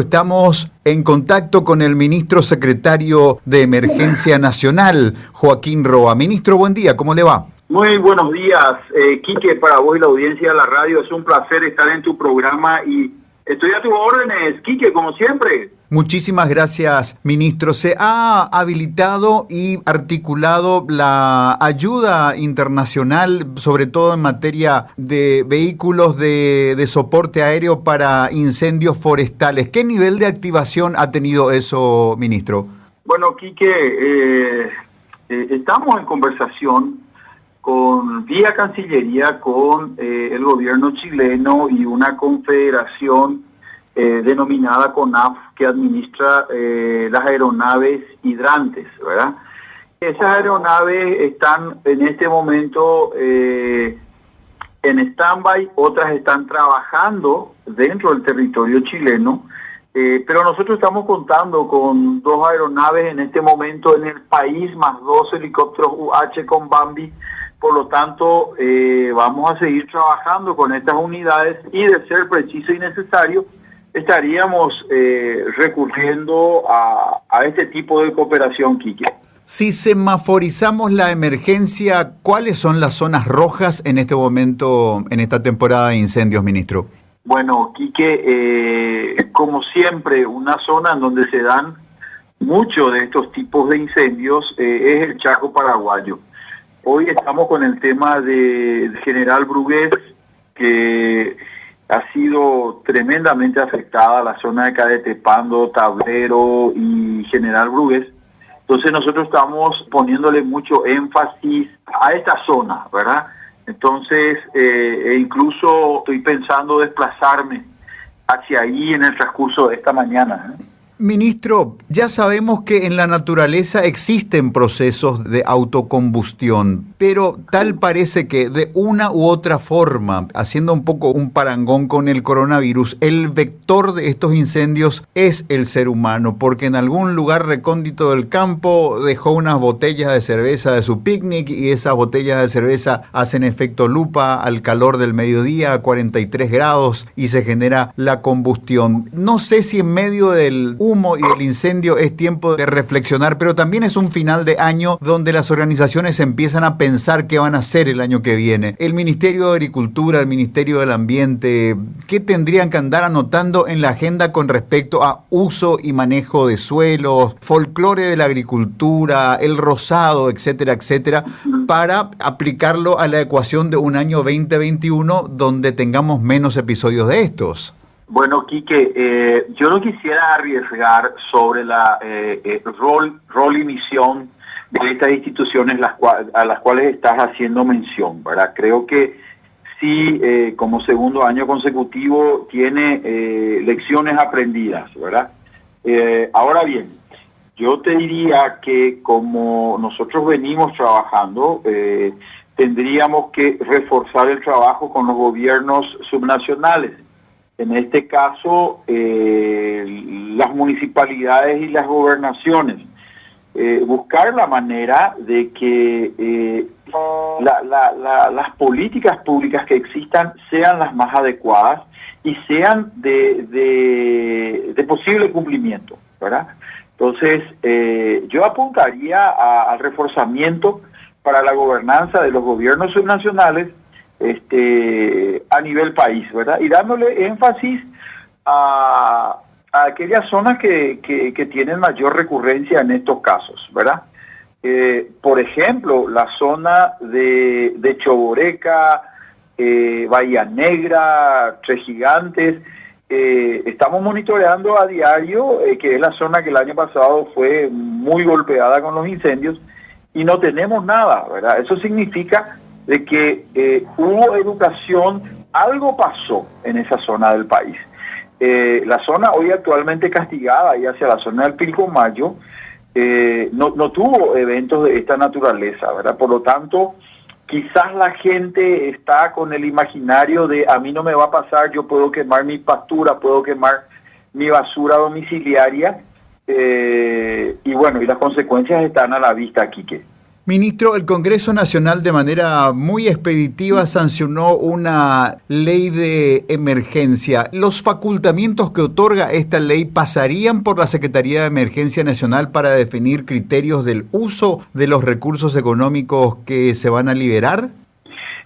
Estamos en contacto con el ministro secretario de Emergencia Nacional, Joaquín Roa. Ministro, buen día, ¿cómo le va? Muy buenos días, eh, Quique, para vos y la audiencia de la radio. Es un placer estar en tu programa y Estoy a tus órdenes, Quique, como siempre. Muchísimas gracias, ministro. Se ha habilitado y articulado la ayuda internacional, sobre todo en materia de vehículos de, soporte aéreo para incendios forestales. ¿Qué nivel de activación ha tenido eso, ministro? Bueno, Quique, eh, eh, estamos en conversación con vía Cancillería con eh, el gobierno chileno y una confederación eh, denominada CONAF que administra eh, las aeronaves hidrantes, ¿verdad? Esas aeronaves están en este momento en stand-by, otras están trabajando dentro del territorio chileno, pero nosotros estamos contando con dos aeronaves en este momento en el país, más dos helicópteros UH con Bambi, por lo tanto, eh, vamos a seguir trabajando con estas unidades y de ser preciso y necesario, estaríamos eh, recurriendo a, este tipo de cooperación, Quique. Si semaforizamos la emergencia, ¿cuáles son las zonas rojas en este momento, en esta temporada de incendios, ministro? Bueno, Quique, eh, como siempre, una zona en donde se dan muchos de estos tipos de incendios es el Chaco paraguayo. Hoy estamos con el tema de General Brugués, que ha sido tremendamente afectada la zona de Cadetepando, Tablero y General Brugués. Entonces nosotros estamos poniéndole mucho énfasis a esta zona, ¿verdad? Entonces, eh, e incluso estoy pensando desplazarme hacia ahí en el transcurso de esta mañana. ¿eh? Ministro, ya sabemos que en la naturaleza existen procesos de autocombustión, pero tal parece que de una u otra forma, haciendo un poco un parangón con el coronavirus, el vector de estos incendios es el ser humano, porque en algún lugar recóndito del campo dejó unas botellas de cerveza de su picnic y esas botellas de cerveza hacen efecto lupa al calor del mediodía a 43 grados y se genera la combustión. No sé si en medio del humo y el incendio es tiempo de reflexionar, pero también es un final de año donde las organizaciones empiezan a pensar qué van a hacer el año que viene. El Ministerio de Agricultura, el Ministerio del Ambiente, ¿qué tendrían que andar anotando en la agenda con respecto a uso y manejo de suelos, folclore de la agricultura, el rosado, etcétera, etcétera, para aplicarlo a la ecuación de un año 2021 donde tengamos menos episodios de estos? Bueno, Quique, eh, yo no quisiera arriesgar sobre la eh, eh, rol, rol y misión de estas instituciones las a las cuales estás haciendo mención, ¿verdad? Creo que sí, como segundo año consecutivo, tiene lecciones aprendidas, ¿verdad? ahora bien, yo te diría que como nosotros venimos trabajando, tendríamos que reforzar el trabajo con los gobiernos subnacionales en este caso eh, las municipalidades y las gobernaciones, eh, buscar la manera de que eh, las políticas públicas que existan sean las más adecuadas y sean de, posible cumplimiento, ¿verdad? Entonces, yo apuntaría al reforzamiento para la gobernanza de los gobiernos subnacionales este, a nivel país, ¿verdad? Y dándole énfasis a, aquellas zonas que, que, tienen mayor recurrencia en estos casos, ¿verdad? Eh, por ejemplo, la zona de, de Choboreca, eh, Bahía Negra, Tres Gigantes, eh, estamos monitoreando a diario, que es la zona que el año pasado fue muy golpeada con los incendios, y no tenemos nada, ¿verdad? Eso significa de que eh, hubo educación, algo pasó en esa zona del país. Eh, la zona hoy actualmente castigada y hacia la zona del Pilcomayo eh, no, tuvo eventos de esta naturaleza, ¿verdad? Por lo tanto, quizás la gente está con el imaginario de a mí no me va a pasar, yo puedo quemar mi pastura, puedo quemar mi basura domiciliaria, y bueno, y las consecuencias están a la vista, Quique. Ministro, el Congreso Nacional de manera muy expeditiva sancionó una ley de emergencia. ¿Los facultamientos que otorga esta ley pasarían por la Secretaría de Emergencia Nacional para definir criterios del uso de los recursos económicos que se van a liberar?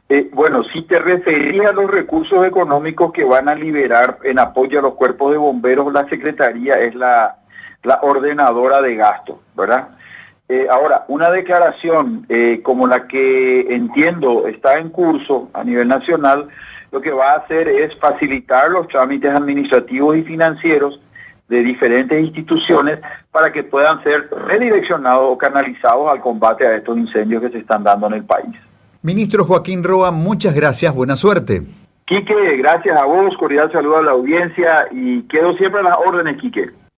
Eh, bueno, si te referías a los recursos económicos que van a liberar en apoyo a los cuerpos de bomberos, la Secretaría es la, la ordenadora de gasto, ¿verdad? Eh, ahora, una declaración eh, como la que entiendo está en curso a nivel nacional, lo que va a hacer es facilitar los trámites administrativos y financieros de diferentes instituciones para que puedan ser redireccionados o canalizados al combate a estos incendios que se están dando en el país. Ministro Joaquín Roa, muchas gracias, buena suerte. Quique, gracias a vos, cordial saludo a la audiencia y quedo siempre a las órdenes, Quique.